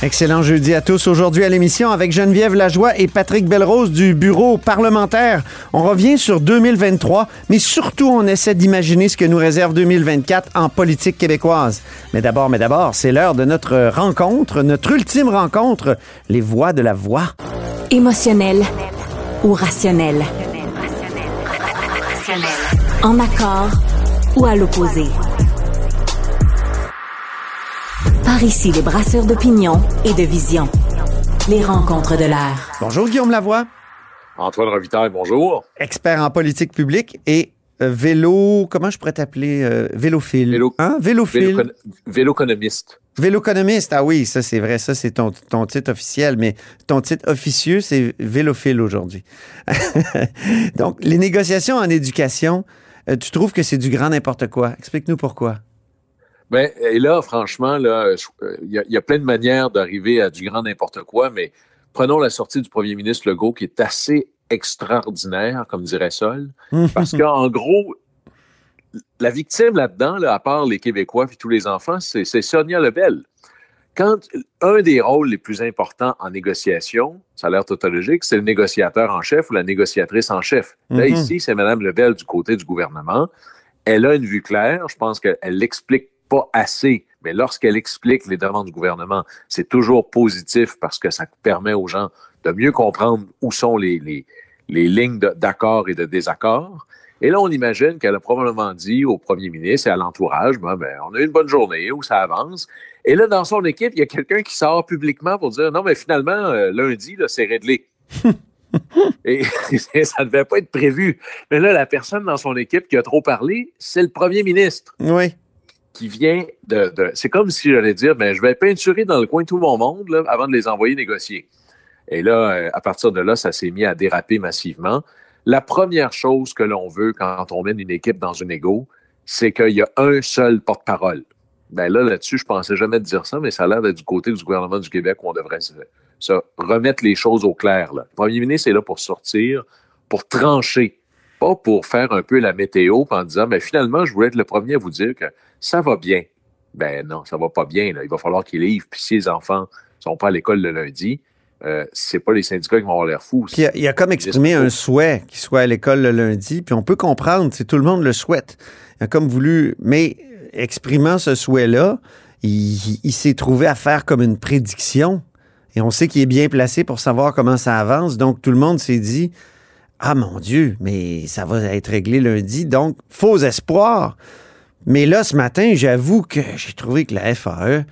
Excellent jeudi à tous. Aujourd'hui à l'émission avec Geneviève Lajoie et Patrick Belrose du bureau parlementaire. On revient sur 2023, mais surtout on essaie d'imaginer ce que nous réserve 2024 en politique québécoise. Mais d'abord, mais d'abord, c'est l'heure de notre rencontre, notre ultime rencontre, les voix de la voix. Émotionnel ou rationnel. En accord ou à l'opposé? Par ici, les brasseurs d'opinion et de vision. Les rencontres de l'air. Bonjour Guillaume Lavoie, Antoine Revitaille, bonjour. expert en politique publique et euh, vélo, comment je pourrais t'appeler euh, vélophile? Vélo- Hein? Vélophile. Vélo- Véloconomiste. Véloconomiste, ah oui, ça c'est vrai, ça c'est ton, ton titre officiel, mais ton titre officieux, c'est vélophile aujourd'hui. Donc, les négociations en éducation, euh, tu trouves que c'est du grand n'importe quoi. Explique-nous pourquoi. Ben, et là, franchement, là, je- euh, il y, a- il y a plein de manières d'arriver à du grand n'importe quoi, mais prenons la sortie du premier ministre Legault, qui est assez extraordinaire, comme dirait Sol, parce qu'en gros, la victime là-dedans, là, à part les Québécois et tous les enfants, c'est Sonia Lebel. Quand un des rôles les plus importants en négociation, ça a l'air tautologique, c'est le négociateur en chef ou la négociatrice en chef. Là, Mhm. ici, c'est Mme Lebel du côté du gouvernement. Elle a une vue claire. Je pense qu'elle l'explique pas assez, mais lorsqu'elle explique les demandes du gouvernement, c'est toujours positif parce que ça permet aux gens de mieux comprendre où sont les, les, les lignes d'accord et de désaccord. Et là, on imagine qu'elle a probablement dit au premier ministre et à l'entourage, ben, ben, on a eu une bonne journée, où ça avance. Et là, dans son équipe, il y a quelqu'un qui sort publiquement pour dire, non, mais finalement, euh, lundi, c'est réglé. et ça ne devait pas être prévu. Mais là, la personne dans son équipe qui a trop parlé, c'est le premier ministre Oui. Qui vient de. de- c'est comme si j'allais dire, ben, je vais peinturer dans le coin tout mon monde là, avant de les envoyer négocier. Et là, euh, à partir de là, ça s'est mis à déraper massivement. La première chose que l'on veut quand on mène une équipe dans une égo, c'est qu'il y a un seul porte-parole. Ben là, là-dessus, je pensais jamais dire ça, mais ça a l'air d'être du côté du gouvernement du Québec où on devrait se remettre les choses au clair. Là. Le premier ministre est là pour sortir, pour trancher, pas pour faire un peu la météo en disant, mais finalement, je voulais être le premier à vous dire que ça va bien. Ben non, ça va pas bien. Il va falloir qu'il livre. Puis si les enfants sont pas à l'école le lundi, euh, c'est pas les syndicats qui vont avoir l'air fous. Il a, comme exprimé un souhait qu'il soit à l'école le lundi, puis on peut comprendre, c'est tout le monde le souhaite. Il a comme voulu, mais exprimant ce souhait-là, il s'est trouvé à faire comme une prédiction. Et on sait qu'il est bien placé pour savoir comment ça avance. Donc tout le monde s'est dit, ah mon Dieu, mais ça va être réglé lundi. Donc faux espoir. Mais là, ce matin, j'avoue que j'ai trouvé que la FAE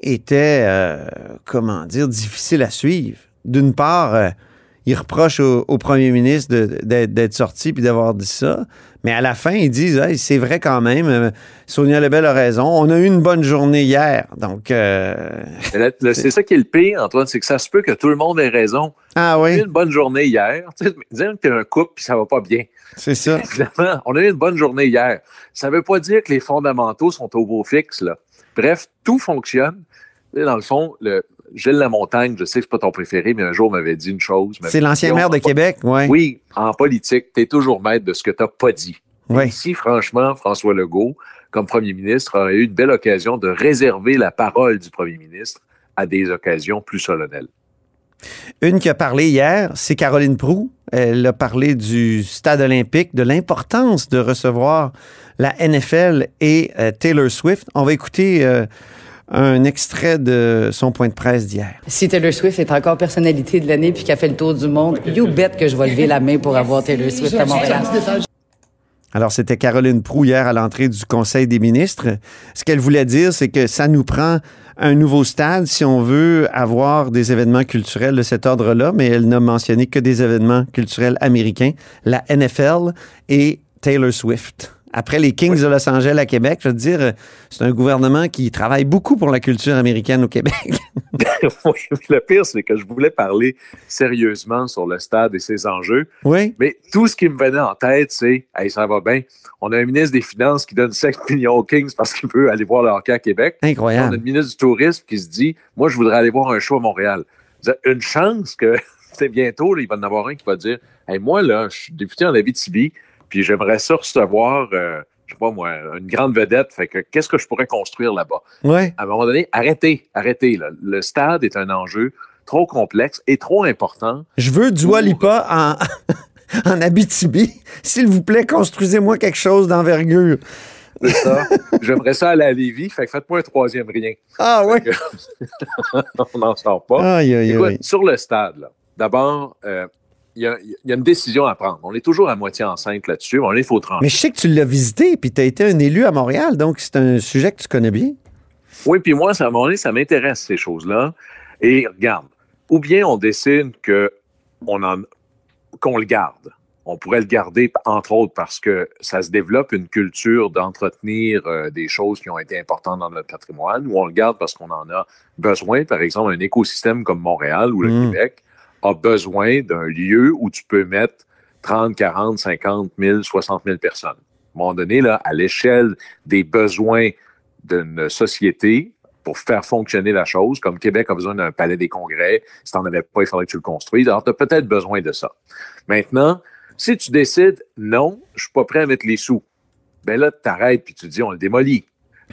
était, euh, comment dire, difficile à suivre. D'une part, euh, il reproche au, au premier ministre d'être sorti puis d'avoir dit ça. Mais à la fin, ils disent Hey, c'est vrai quand même, euh, Sonia Lebel a raison. On a eu une bonne journée hier. Donc, euh, C'est ça qui est le pire, Antoine, c'est que ça se peut que tout le monde ait raison. Ah On a eu oui, une bonne journée hier. Tu sais, Dire que tu un couple puis ça va pas bien. c'est ça. Évidemment, on a eu une bonne journée hier. Ça veut pas dire que les fondamentaux sont au beau fixe. Là. Bref, tout fonctionne. Dans le fond, le, Gilles Lamontagne, je sais que c'est pas ton préféré, mais un jour m'avait dit une chose. C'est l'ancien maire de Québec, ouais. Oui, en politique, tu es toujours maître de ce que tu n'as pas dit. Oui. Ici, franchement, François Legault, comme premier ministre, aurait eu une belle occasion de réserver la parole du premier ministre à des occasions plus solennelles. Une qui a parlé hier, c'est Caroline Prou. Elle a parlé du stade olympique, de l'importance de recevoir la NFL et euh, Taylor Swift. On va écouter euh, un extrait de son point de presse d'hier. Si Taylor Swift est encore personnalité de l'année puis qu'elle fait le tour du monde, you bet que je vais lever la main pour avoir Taylor Swift à Montréal. Alors, c'était Caroline Prou hier à l'entrée du Conseil des ministres. Ce qu'elle voulait dire, c'est que ça nous prend un nouveau stade si on veut avoir des événements culturels de cet ordre-là, mais elle n'a mentionné que des événements culturels américains, la NFL et Taylor Swift. Après les Kings de Los Angeles à Québec, je veux dire, euh, c'est un gouvernement qui travaille beaucoup pour la culture américaine au Québec. le pire, c'est que je voulais parler sérieusement sur le stade et ses enjeux. Oui. Mais tout ce qui me venait en tête, c'est Hey, ça va bien. On a un ministre des Finances qui donne 5 millions aux Kings parce qu'il veut aller voir le hockey à Québec. Incroyable. On a le ministre du Tourisme qui se dit Moi, je voudrais aller voir un show à Montréal. Une chance que c'est bientôt, là, il va en avoir un qui va dire Hey, moi, là, je suis député en Abitibi, puis j'aimerais ça recevoir, euh, je sais pas moi, une grande vedette. Fait que qu'est-ce que je pourrais construire là-bas? Oui. À un moment donné, arrêtez, arrêtez. Là. Le stade est un enjeu trop complexe et trop important. Je veux Dua Lipa en, en Abitibi. S'il vous plaît, construisez-moi quelque chose d'envergure. C'est ça. J'aimerais ça aller à Lévis, fait que faites-moi un troisième rien. Ah oui. On n'en sort pas. Aïe, aïe, Écoute, aïe. sur le stade, d'abord, euh, y, a- il y a une décision à prendre. On est toujours à moitié enceinte là-dessus. On est faut trancher. Mais je sais que tu l'as visité, puis tu as été un élu à Montréal, donc c'est un sujet que tu connais bien. Oui, puis moi, ça, à un moment donné, ça m'intéresse, ces choses-là. Et regarde, ou bien on décide que on en, qu'on le garde. On pourrait le garder, entre autres, parce que ça se développe une culture d'entretenir euh, des choses qui ont été importantes dans notre patrimoine, ou on le garde parce qu'on en a besoin. Par exemple, un écosystème comme Montréal ou le Mm. Québec a besoin d'un lieu où tu peux mettre 30, 40, 50 000, 60 000 personnes. À un moment donné, là, à l'échelle des besoins d'une société pour faire fonctionner la chose, comme Québec a besoin d'un palais des congrès, si tu n'en avais pas, il faudrait que tu le construises. Alors, tu as peut-être besoin de ça. Maintenant, si tu décides, non, je suis pas prêt à mettre les sous, ben là, tu arrêtes puis tu dis, on le démolit.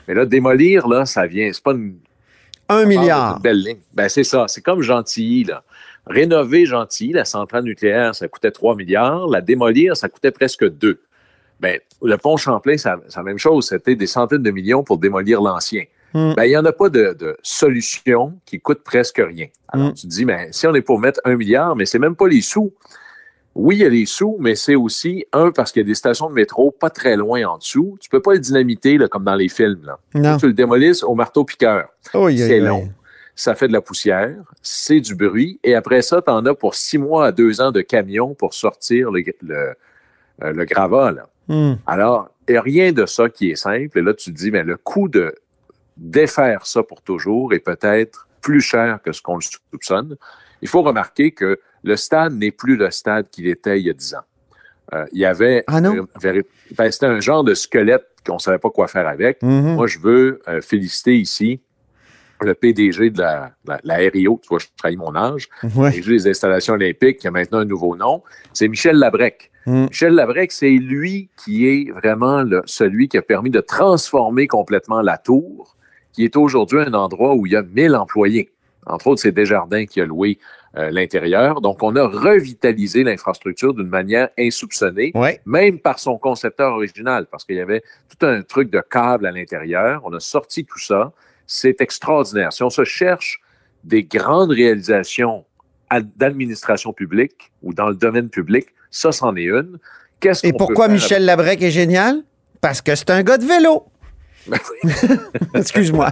Mais là, démolir, là, ça vient, c'est pas une, Un milliard. une belle ligne. Ben, c'est ça. C'est comme Gentilly, là. Rénover Gentilly, la centrale nucléaire, ça coûtait 3 milliards. La démolir, ça coûtait presque 2. Ben, le pont Champlain, c'est la- même chose. C'était des centaines de millions pour démolir l'ancien. Hmm. Ben, il n'y en a pas de, de solution qui coûte presque rien. Alors, Hmm. tu te dis, ben, si on est pour mettre un milliard, mais c'est même pas les sous. Oui, il y a les sous, mais c'est aussi, un, parce qu'il y a des stations de métro pas très loin en dessous. Tu peux pas le dynamiter, là, comme dans les films, là. Non. Tu le démolisses au marteau-piqueur Oh, c'est long. Ça fait de la poussière, c'est du bruit, et après ça, tu en as pour six mois à deux ans de camion pour sortir le, le, euh, le gravat. là. Hmm. Alors, il n'y a rien de ça qui est simple. Et là, tu te dis, mais le coût de défaire ça pour toujours est peut-être plus cher que ce qu'on le soupçonne. Il faut remarquer que le stade n'est plus le stade qu'il était il y a dix ans. Euh, il y avait... Ah non? euh, ben, c'était un genre de squelette qu'on ne savait pas quoi faire avec. Mhm. Moi, je veux euh, féliciter ici le PDG de la, la, la RIO, tu vois, je trahis mon âge, Ouais. PDG des installations olympiques, qui a maintenant un nouveau nom, c'est Michel Labrec. Mm. Michel Labrec, c'est lui qui est vraiment le- celui qui a permis de transformer complètement la tour, qui est aujourd'hui un endroit où il y a 1000 employés. Entre autres, c'est Desjardins qui a loué euh, l'intérieur. Donc, on a revitalisé l'infrastructure d'une manière insoupçonnée Ouais. même par son concepteur original, parce qu'il y avait tout un truc de câble à l'intérieur. On a sorti tout ça. C'est extraordinaire. Si on se cherche des grandes réalisations d'administration publique ou dans le domaine public, ça, c'en est une. Qu'est-ce Et peut pourquoi Michel Labrec est génial? Parce que c'est un gars de vélo. Ben oui. Excuse-moi.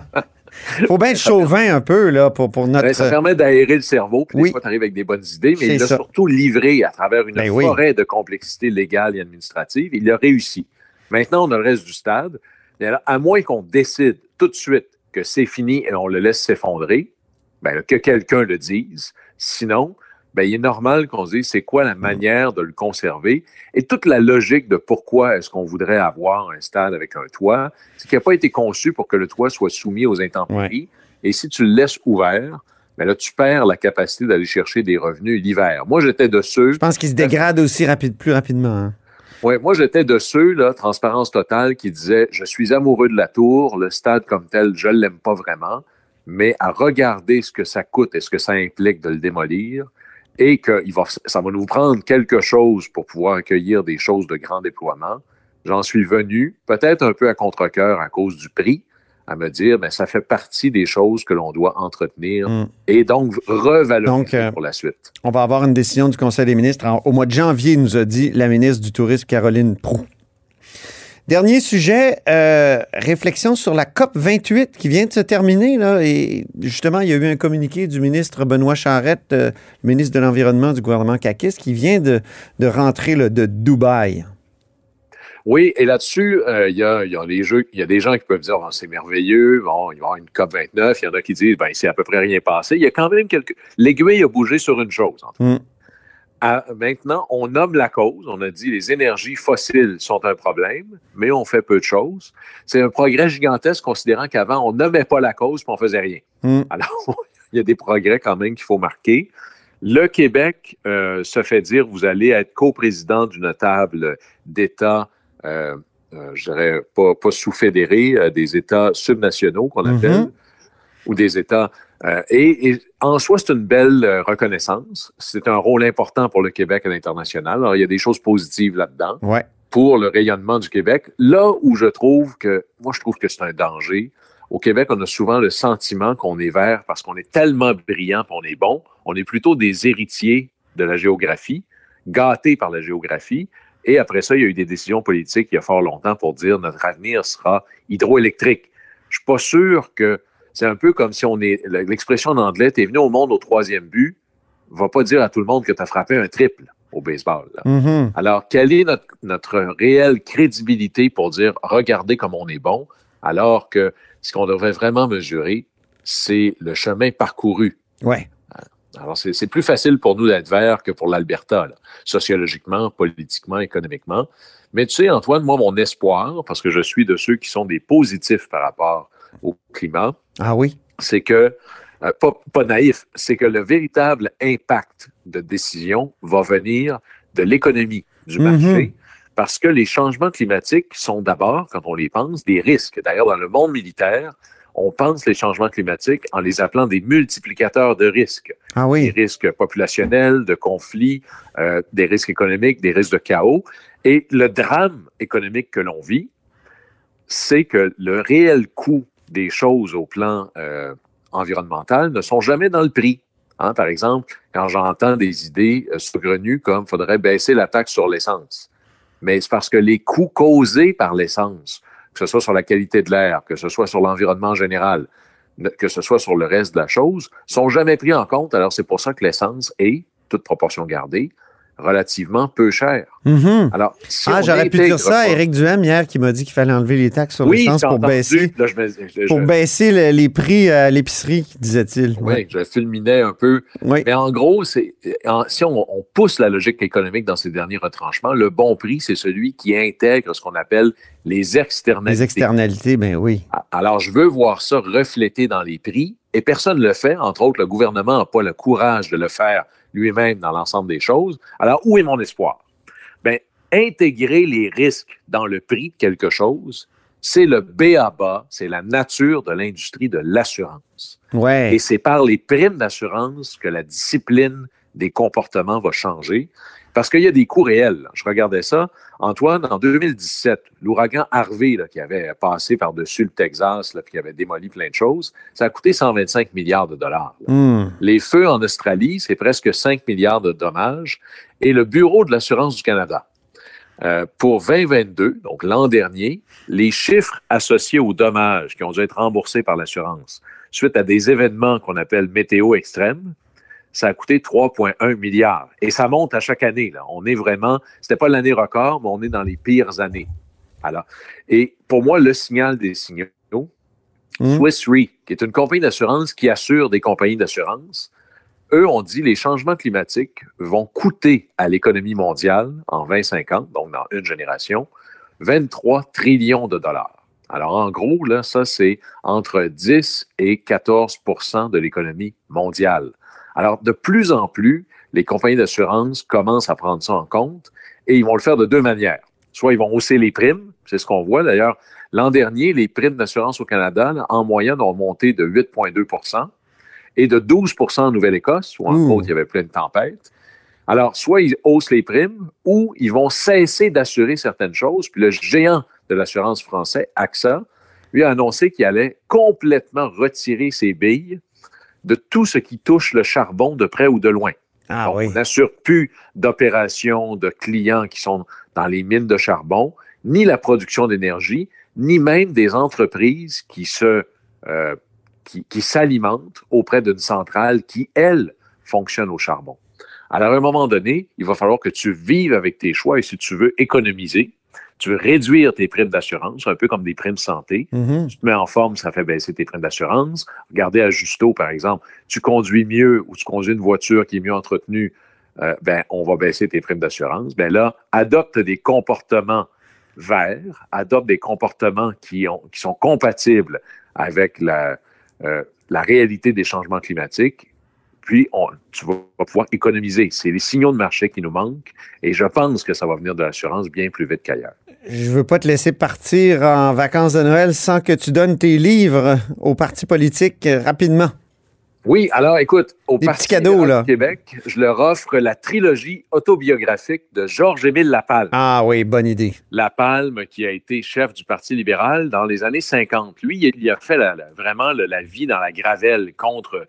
Faut bien être chauvin un peu, là, pour, pour notre. Ben, ça permet d'aérer le cerveau, puis Oui. des fois, tu arrives avec des bonnes idées, mais C'est il a ça. surtout livré à travers une Ben oui. forêt de complexité légale et administrative. Il a réussi. Maintenant, on a le reste du stade. Alors, à moins qu'on décide tout de suite que c'est fini et on le laisse s'effondrer, ben, que quelqu'un le dise. Sinon, ben, il est normal qu'on se dise c'est quoi la manière de le conserver. Et toute la logique de pourquoi est-ce qu'on voudrait avoir un stade avec un toit, c'est qu'il n'a pas été conçu pour que le toit soit soumis aux intempéries. Et si tu le laisses ouvert, ben là, tu perds la capacité d'aller chercher des revenus l'hiver. Moi, j'étais de ceux. Je pense qu'il se dégrade aussi rapide, plus rapidement. hein. Ouais, moi, j'étais de ceux, là, transparence totale, qui disaient Je suis amoureux de la tour, le stade comme tel, je ne l'aime pas vraiment, mais à regarder ce que ça coûte et ce que ça implique de le démolir, et que ça va nous prendre quelque chose pour pouvoir accueillir des choses de grand déploiement. J'en suis venu, peut-être un peu à contre-cœur à cause du prix, à me dire, ben, ça fait partie des choses que l'on doit entretenir Mm. et donc revaloriser Donc, euh, pour la suite. On va avoir une décision du Conseil des ministres en- au mois de janvier, nous a dit la ministre du Tourisme, Caroline Proux. Dernier sujet, euh, réflexion sur la COP 28 qui vient de se terminer. Là, et justement, il y a eu un communiqué du ministre Benoît Charette, euh, ministre de l'Environnement du gouvernement Kakis, qui vient de, de rentrer là, de Dubaï. Oui, et là-dessus, euh, il y, a, y a les jeux, il y a des gens qui peuvent dire oh, c'est merveilleux, bon, il va y avoir une COP 29, il y en a qui disent ben c'est à peu près rien passé. Il y a quand même quelques. L'aiguille a bougé sur une chose. En. Mm. À- maintenant, on nomme la cause. On a dit les énergies fossiles sont un problème, mais on fait peu de choses. C'est un progrès gigantesque considérant qu'avant, on nommait pas la cause puis on faisait rien. Mm. Alors, il y a des progrès quand même qu'il faut marquer. Le Québec euh, se fait dire vous allez être coprésident d'une table d'États, euh, euh, je dirais pas, pas sous-fédérés, euh, des États subnationaux qu'on appelle, Mhm. ou des États. euh, et, et en soi, c'est une belle reconnaissance. C'est un rôle important pour le Québec à l'international. Alors, il y a des choses positives là-dedans Ouais. pour le rayonnement du Québec. Là où je trouve que, moi, je trouve que c'est un danger. Au Québec, on a souvent le sentiment qu'on est vert parce qu'on est tellement brillant qu'on est bon. On est plutôt des héritiers de la géographie, gâtés par la géographie. Et après ça, il y a eu des décisions politiques il y a fort longtemps pour dire notre avenir sera hydroélectrique. Je suis pas sûr que c'est un peu comme si on est, l'expression en anglais, t'es venu au monde au troisième but, va pas dire à tout le monde que tu as frappé un triple au baseball. là. Mhm. Alors, quelle est notre, notre réelle crédibilité pour dire regardez comme on est bon, alors que ce qu'on devrait vraiment mesurer, c'est le chemin parcouru. Ouais. Alors, c'est plus facile pour nous d'être vert que pour l'Alberta, sociologiquement, politiquement, économiquement. Mais tu sais, Antoine, moi, mon espoir, parce que je suis de ceux qui sont des positifs par rapport au climat, Ah oui? c'est que, euh, pas, pas naïf, c'est que le véritable impact de décision va venir de l'économie, du Mhm. marché, parce que les changements climatiques sont d'abord, quand on les pense, des risques. D'ailleurs, dans le monde militaire, on pense les changements climatiques en les appelant des multiplicateurs de risques. Ah Des risques populationnels, de conflits, euh, des risques économiques, des risques de chaos. Et le drame économique que l'on vit, c'est que le réel coût des choses au plan euh, environnemental ne sont jamais dans le prix. Hein, par exemple, quand j'entends des idées euh, saugrenues comme faudrait baisser la taxe sur l'essence, mais c'est parce que les coûts causés par l'essence, que ce soit sur la qualité de l'air, que ce soit sur l'environnement général, que ce soit sur le reste de la chose, sont jamais pris en compte. Alors c'est pour ça que l'essence est, toute proportion gardée, relativement peu chère. Mhm. Alors, si ah, j'aurais pu dire ça à Éric Duhem hier qui m'a dit qu'il fallait enlever les taxes sur Oui, l'essence pour entendu. baisser, Là, je me- je- pour je- baisser le- les prix à l'épicerie, disait-il. Oui, je fulminais un peu. Oui. Mais en gros, c'est si on, on pousse la logique économique dans ces derniers retranchements, le bon prix, c'est celui qui intègre ce qu'on appelle les externalités. Les externalités, ben oui. Alors, je veux voir ça reflété dans les prix et personne ne le fait. Entre autres, le gouvernement n'a pas le courage de le faire lui-même dans l'ensemble des choses. Alors, où est mon espoir? Ben, intégrer les risques dans le prix de quelque chose, c'est le B.A.B.A., c'est la nature de l'industrie de l'assurance. Ouais. Et c'est par les primes d'assurance que la discipline des comportements va changer. Parce qu'il y a des coûts réels. là. Je regardais ça. Antoine, en 2017, l'ouragan Harvey, là, qui avait passé par-dessus le Texas, là, puis qui avait démoli plein de choses, ça a coûté 125 milliards de dollars. Hmm. Les feux en Australie, c'est presque 5 milliards de dommages. Et le Bureau de l'assurance du Canada, euh, pour 2022, donc l'an dernier, les chiffres associés aux dommages qui ont dû être remboursés par l'assurance suite à des événements qu'on appelle météo extrêmes, ça a coûté 3,1 milliards. Et ça monte à chaque année. Là. On est vraiment, c'était pas l'année record, mais on est dans les pires années. Alors, et pour moi, le signal des signaux, Hmm. Swiss Re, qui est une compagnie d'assurance qui assure des compagnies d'assurance, eux ont dit les changements climatiques vont coûter à l'économie mondiale en 2050, donc dans une génération, 23 trillions de dollars. Alors, en gros, là, ça, c'est entre 10 et 14% de l'économie mondiale. Alors, de plus en plus, les compagnies d'assurance commencent à prendre ça en compte et ils vont le faire de deux manières. Soit ils vont hausser les primes, c'est ce qu'on voit d'ailleurs. L'an dernier, les primes d'assurance au Canada, là, en moyenne, ont monté de 8,2% et de 12% en Nouvelle-Écosse, où en Ouh. autres, il y avait plein de tempêtes. Alors, soit ils haussent les primes ou ils vont cesser d'assurer certaines choses. Puis le géant de l'assurance français, AXA, lui a annoncé qu'il allait complètement retirer ses billes de tout ce qui touche le charbon de près ou de loin. Ah Donc, oui. On n'assure plus d'opérations de clients qui sont dans les mines de charbon, ni la production d'énergie, ni même des entreprises qui se euh, qui, qui s'alimentent auprès d'une centrale qui, elle, fonctionne au charbon. Alors, à un moment donné, il va falloir que tu vives avec tes choix et si tu veux économiser, Tu veux réduire tes primes d'assurance, un peu comme des primes santé. Mhm. Tu te mets en forme, ça fait baisser tes primes d'assurance. Regardez à Justo, par exemple. Tu conduis mieux ou tu conduis une voiture qui est mieux entretenue, euh, ben, on va baisser tes primes d'assurance. Ben là, adopte des comportements verts, adopte des comportements qui, ont, qui sont compatibles avec la, euh, la réalité des changements climatiques. Puis, on, tu vas pouvoir économiser. C'est les signaux de marché qui nous manquent. Et je pense que ça va venir de l'assurance bien plus vite qu'ailleurs. Je veux pas te laisser partir en vacances de Noël sans que tu donnes tes livres aux partis politiques rapidement. Oui, alors écoute, au Des Parti cadeaux, là. du Québec, je leur offre la trilogie autobiographique de Georges-Émile Lapalme. Ah oui, bonne idée. Lapalme, qui a été chef du Parti libéral dans les années 50. Lui, il a fait la- la- vraiment le- la vie dans la gravelle contre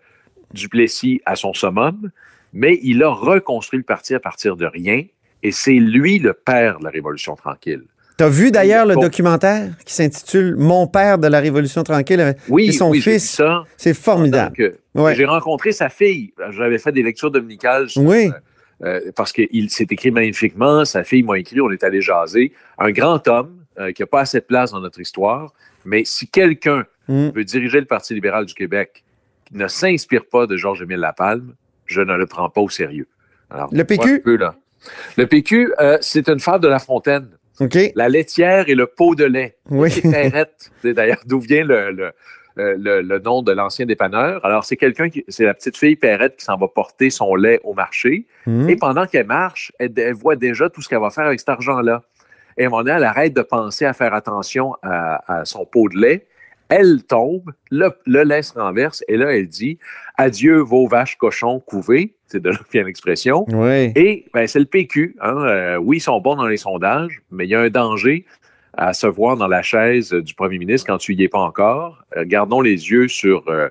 Duplessis à son summum, mais il a reconstruit le parti à partir de rien, et c'est lui le père de la Révolution tranquille. T'as vu d'ailleurs le documentaire qui s'intitule Mon père de la Révolution tranquille Oui, et son oui, j'ai vu fils. ça. C'est formidable. Euh, Ouais. J'ai rencontré sa fille. J'avais fait des lectures dominicales sur, Oui. euh, parce qu'il s'est écrit magnifiquement. Sa fille m'a écrit, on est allé jaser. Un grand homme euh, qui n'a pas assez de place dans notre histoire. Mais si quelqu'un Mm. veut diriger le Parti libéral du Québec ne s'inspire pas de Georges-Émile Lapalme, je ne le prends pas au sérieux. Alors, Le PQ? peu, là? Le PQ, euh, c'est une fable de La Fontaine. La laitière et le pot de lait. Oui. C'est d'ailleurs d'où vient le, le, euh, le- le nom de l'ancien dépanneur. Alors, c'est quelqu'un qui, c'est la petite fille Perrette qui s'en va porter son lait au marché. Mhm. Et pendant qu'elle marche, elle, elle voit déjà tout ce qu'elle va faire avec cet argent-là. Et à un moment donné, elle arrête de penser à faire attention à, à son pot de lait. Elle tombe, le, le lait se renverse, et là, elle dit Adieu, vos vaches cochons couvées. C'est de là que l'expression. Oui. Et ben, c'est le PQ. Hein. Euh, oui, ils sont bons dans les sondages, mais il y a un danger à se voir dans la chaise du premier ministre quand tu y es pas encore. Euh, gardons les yeux sur, euh,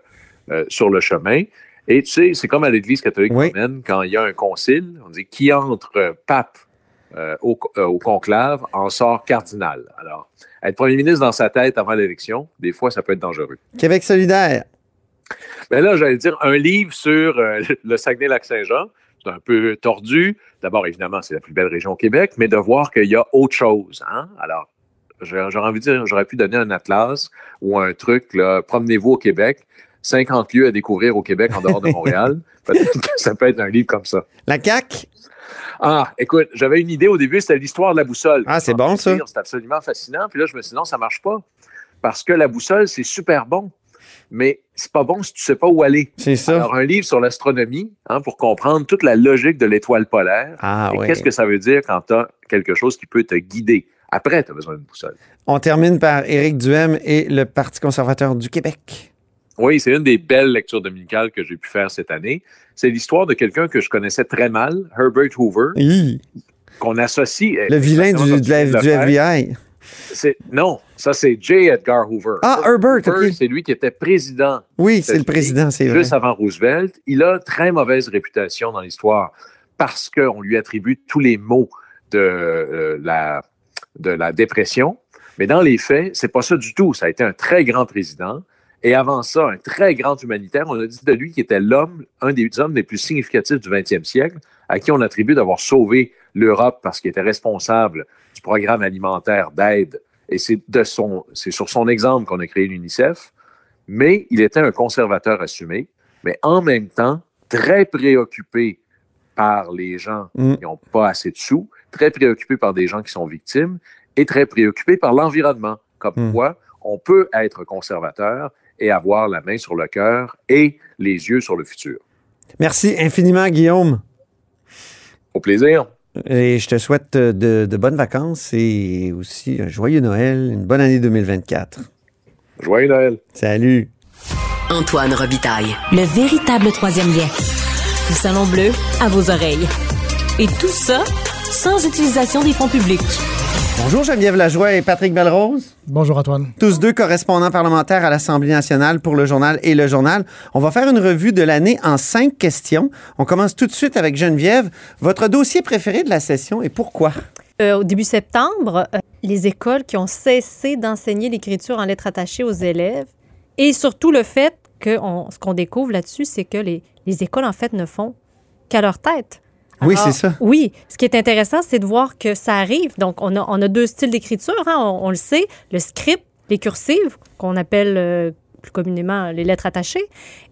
euh, sur le chemin. Et tu sais, c'est comme à l'Église catholique Oui. romaine, quand il y a un concile, on dit qui entre pape euh, au, euh, au conclave en sort cardinal. Alors, être premier ministre dans sa tête avant l'élection, des fois, ça peut être dangereux. Québec solidaire. Mais là, j'allais dire un livre sur euh, le Saguenay-Lac-Saint-Jean. C'est un peu tordu. D'abord, évidemment, c'est la plus belle région au Québec, mais de voir qu'il y a autre chose. Hein? Alors, j'aurais envie de dire, j'aurais pu donner un atlas ou un truc, promenez-vous au Québec, 50 lieux à découvrir au Québec en dehors de Montréal. Ça peut être un livre comme ça. La CAQ? Ah, écoute, j'avais une idée au début, c'était l'histoire de la boussole. Ah, c'est bon, ça? C'est absolument fascinant. Puis là, je me suis dit, non, ça marche pas. Parce que la boussole, c'est super bon. Mais c'est pas bon si tu sais pas où aller. C'est ça. Alors, un livre sur l'astronomie, hein, pour comprendre toute la logique de l'étoile polaire. Ah et qu'est-ce que ça veut dire quand tu as quelque chose qui peut te guider? Après, tu as besoin d'une boussole. On termine par Éric Duhem et le Parti conservateur du Québec. Oui, c'est une des belles lectures dominicales que j'ai pu faire cette année. C'est l'histoire de quelqu'un que je connaissais très mal, Herbert Hoover, qu'on associe. Le vilain du, de la- du. FBI. Non, ça c'est J. Edgar Hoover. Ah, Herbert, ok. c'est lui qui était président Oui, c'est le président, c'est vrai. juste avant Roosevelt. Il a très mauvaise réputation dans l'histoire parce qu'on lui attribue tous les maux de, euh, la, de la dépression. Mais dans les faits, c'est pas ça du tout. Ça a été un très grand président. Et avant ça, un très grand humanitaire. On a dit de lui qu'il était l'homme, un des hommes les plus significatifs du 20e siècle, à qui on attribue d'avoir sauvé l'Europe parce qu'il était responsable du programme alimentaire d'aide. Et c'est de son, c'est sur son exemple qu'on a créé l'UNICEF. Mais il était un conservateur assumé, mais en même temps très préoccupé par les gens Mm. qui n'ont pas assez de sous, très préoccupé par des gens qui sont victimes et très préoccupé par l'environnement. Comme Mm. quoi, on peut être conservateur et avoir la main sur le cœur et les yeux sur le futur. Merci infiniment, Guillaume. Au plaisir. Et je te souhaite de, de bonnes vacances et aussi un joyeux Noël, une bonne année 2024. Joyeux Noël. Salut. Antoine Robitaille. Le véritable troisième lien. Le Salon Bleu à vos oreilles. Et tout ça sans utilisation des fonds publics. Bonjour Geneviève Lajoie et Patrick Belrose. Bonjour Antoine. Tous deux correspondants parlementaires à l'Assemblée nationale pour le journal et le journal. On va faire une revue de l'année en cinq questions. On commence tout de suite avec Geneviève. Votre dossier préféré de la session et pourquoi? Euh, au début septembre, euh, les écoles qui ont cessé d'enseigner l'écriture en lettres attachées aux élèves et surtout le fait que on- ce qu'on découvre là-dessus, c'est que les, les écoles, en fait, ne font qu'à leur tête. Oui, c'est ça. Oui, ce qui est intéressant, c'est de voir que ça arrive. Donc, on a, on a deux styles d'écriture, hein, on, on le sait, le script, les cursives, qu'on appelle euh, plus communément les lettres attachées.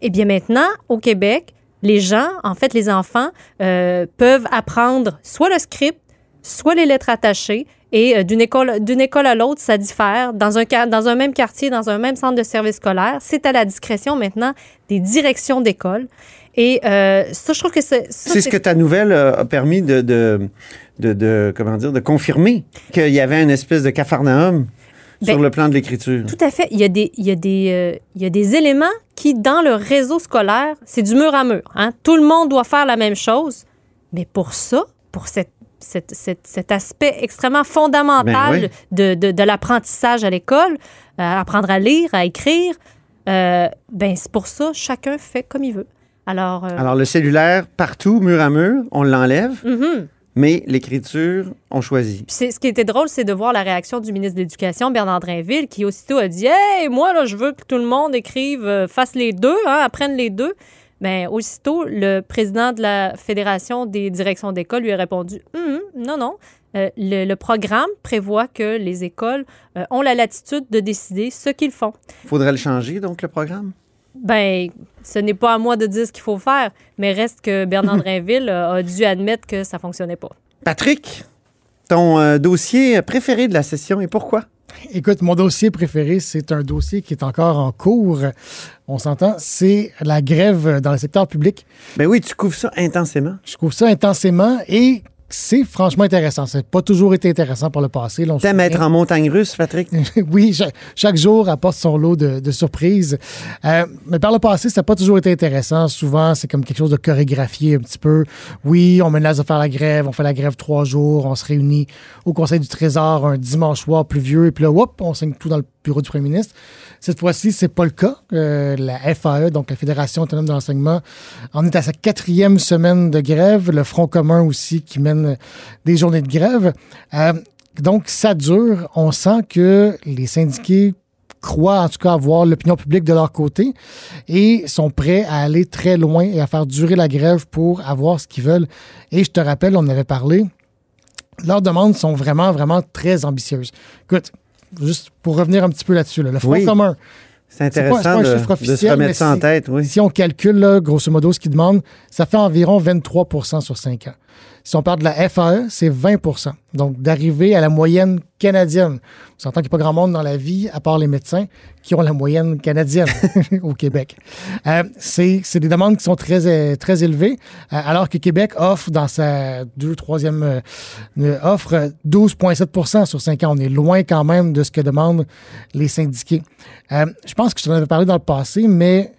Et bien maintenant, au Québec, les gens, en fait, les enfants, euh, peuvent apprendre soit le script, soit les lettres attachées. Et euh, d'une école, d'une école à l'autre, ça diffère. Dans un, dans un même quartier, dans un même centre de service scolaire, c'est à la discrétion maintenant des directions d'école. Et euh, ça, je trouve que c'est... C'est ce que ta nouvelle euh, a permis de, de, de, de- comment dire, de confirmer qu'il y avait une espèce de capharnaüm sur Ben, le plan de l'écriture. Tout à fait. Il y a des, il y a des, euh, il y a des éléments qui, dans le réseau scolaire, c'est du mur à mur. hein. Tout le monde doit faire la même chose. Mais pour ça, pour cette, cet aspect extrêmement fondamental Ben de, de- de l'apprentissage à l'école, euh, apprendre à lire, à écrire, euh, ben c'est pour ça, chacun fait comme il veut. Alors, euh, Alors, le cellulaire, partout, mur à mur, on l'enlève, mhm. mais l'écriture, on choisit. Puis ce qui était drôle, c'est de voir la réaction du ministre de l'Éducation, Bernard Drinville, qui aussitôt a dit Hey, moi, là, je veux que tout le monde écrive, euh, fasse les deux, hein, apprenne les deux. Mais aussitôt, le président de la Fédération des directions d'école lui a répondu Hum, hum, Non, non. Euh, le, le programme prévoit que les écoles euh, ont la latitude de décider ce qu'ils font. Faudrait le changer, donc, le programme? Ben, ce n'est pas à moi de dire ce qu'il faut faire, mais reste que Bernard Drinville a dû admettre que ça fonctionnait pas. Patrick, ton euh, dossier préféré de la session et pourquoi? Écoute, mon dossier préféré, c'est un dossier qui est encore en cours. On s'entend, c'est la grève dans le secteur public. Ben oui, tu couvres ça intensément. Je trouve ça intensément et c'est franchement intéressant. Ça n'a pas toujours été intéressant par le passé. Là, on se T'aimes être en montagne russe, Patrick? oui, cha- chaque, jour apporte son lot de, de surprises. Euh, mais par le passé, ça n'a pas toujours été intéressant. Souvent, c'est comme quelque chose de chorégraphié un petit peu. Oui, on menace de faire la grève, on fait la grève trois jours, on se réunit au Conseil du Trésor un dimanche soir pluvieux, et puis là, hop, on signe tout dans le bureau du premier ministre. Cette fois-ci, c'est pas le cas. Euh, la FAE, donc la Fédération autonome de l'enseignement, en est à sa quatrième semaine de grève. Le Front commun aussi qui mène des journées de grève. Euh, donc, ça dure. On sent que les syndiqués croient en tout cas avoir l'opinion publique de leur côté et sont prêts à aller très loin et à faire durer la grève pour avoir ce qu'ils veulent. Et je te rappelle, on avait parlé, leurs demandes sont vraiment, vraiment très ambitieuses. Écoute, juste pour revenir un petit peu là-dessus, là, le Front Oui. commun, C'est C'est pas- pas intéressant un de, chiffre de se officiel, remettre ça en tête, oui. si on calcule, là, grosso modo, ce qu'ils demandent, ça fait environ 23% sur 5 ans. Si on parle de la FAE, c'est 20% Donc, d'arriver à la moyenne canadienne. On s'entend qu'il n'y a pas grand monde dans la vie, à part les médecins, qui ont la moyenne canadienne au Québec. Euh, c'est des demandes qui sont très, euh, très élevées, euh, alors que Québec offre, dans sa deux, troisième offre, 12,7% sur 5 ans. On est loin quand même de ce que demandent les syndiqués. Je pense que je t'en avais parlé dans le passé, mais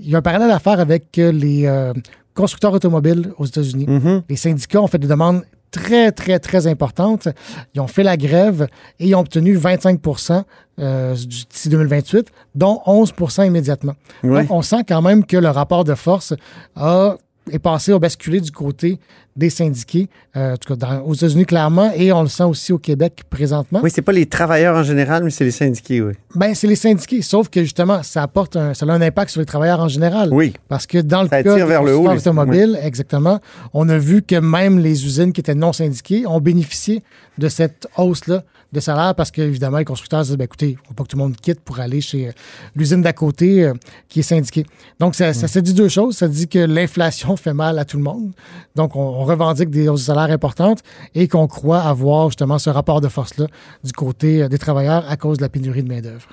il y a un parallèle à faire avec les constructeurs automobiles aux États-Unis. Mhm. Les syndicats ont fait des demandes très, très, très importantes. Ils ont fait la grève et ils ont obtenu 25% euh, d'ici 2028, dont 11% immédiatement. Oui. Donc, on sent quand même que le rapport de force a, est passé, a basculé du côté des syndiqués, euh, en tout cas dans- aux États-Unis clairement, et on le sent aussi au Québec présentement. Oui, c'est pas les travailleurs en général, mais c'est les syndiqués, oui. Ben, c'est les syndiqués, sauf que justement, ça apporte un, ça a un impact sur les travailleurs en général. Oui. Parce que dans le Ça cas vers le haut, constructeurs les- automobiles, exactement, on a vu que même les usines qui étaient non syndiquées ont bénéficié de cette hausse-là de salaire parce qu'évidemment, les constructeurs se disent, ben, écoutez, il ne faut pas que tout le monde quitte pour aller chez euh, l'usine d'à côté euh, qui est syndiquée. Donc, ça, ça se dit deux choses. Ça dit que l'inflation fait mal à tout le monde. Donc, on, on revendique des hausses de importantes et qu'on croit avoir justement ce rapport de force-là du côté euh, des travailleurs à cause de la pénurie de main-d'œuvre.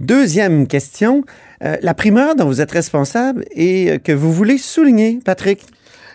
Deuxième question. Euh, la primeur dont vous êtes responsable et euh, que vous voulez souligner, Patrick.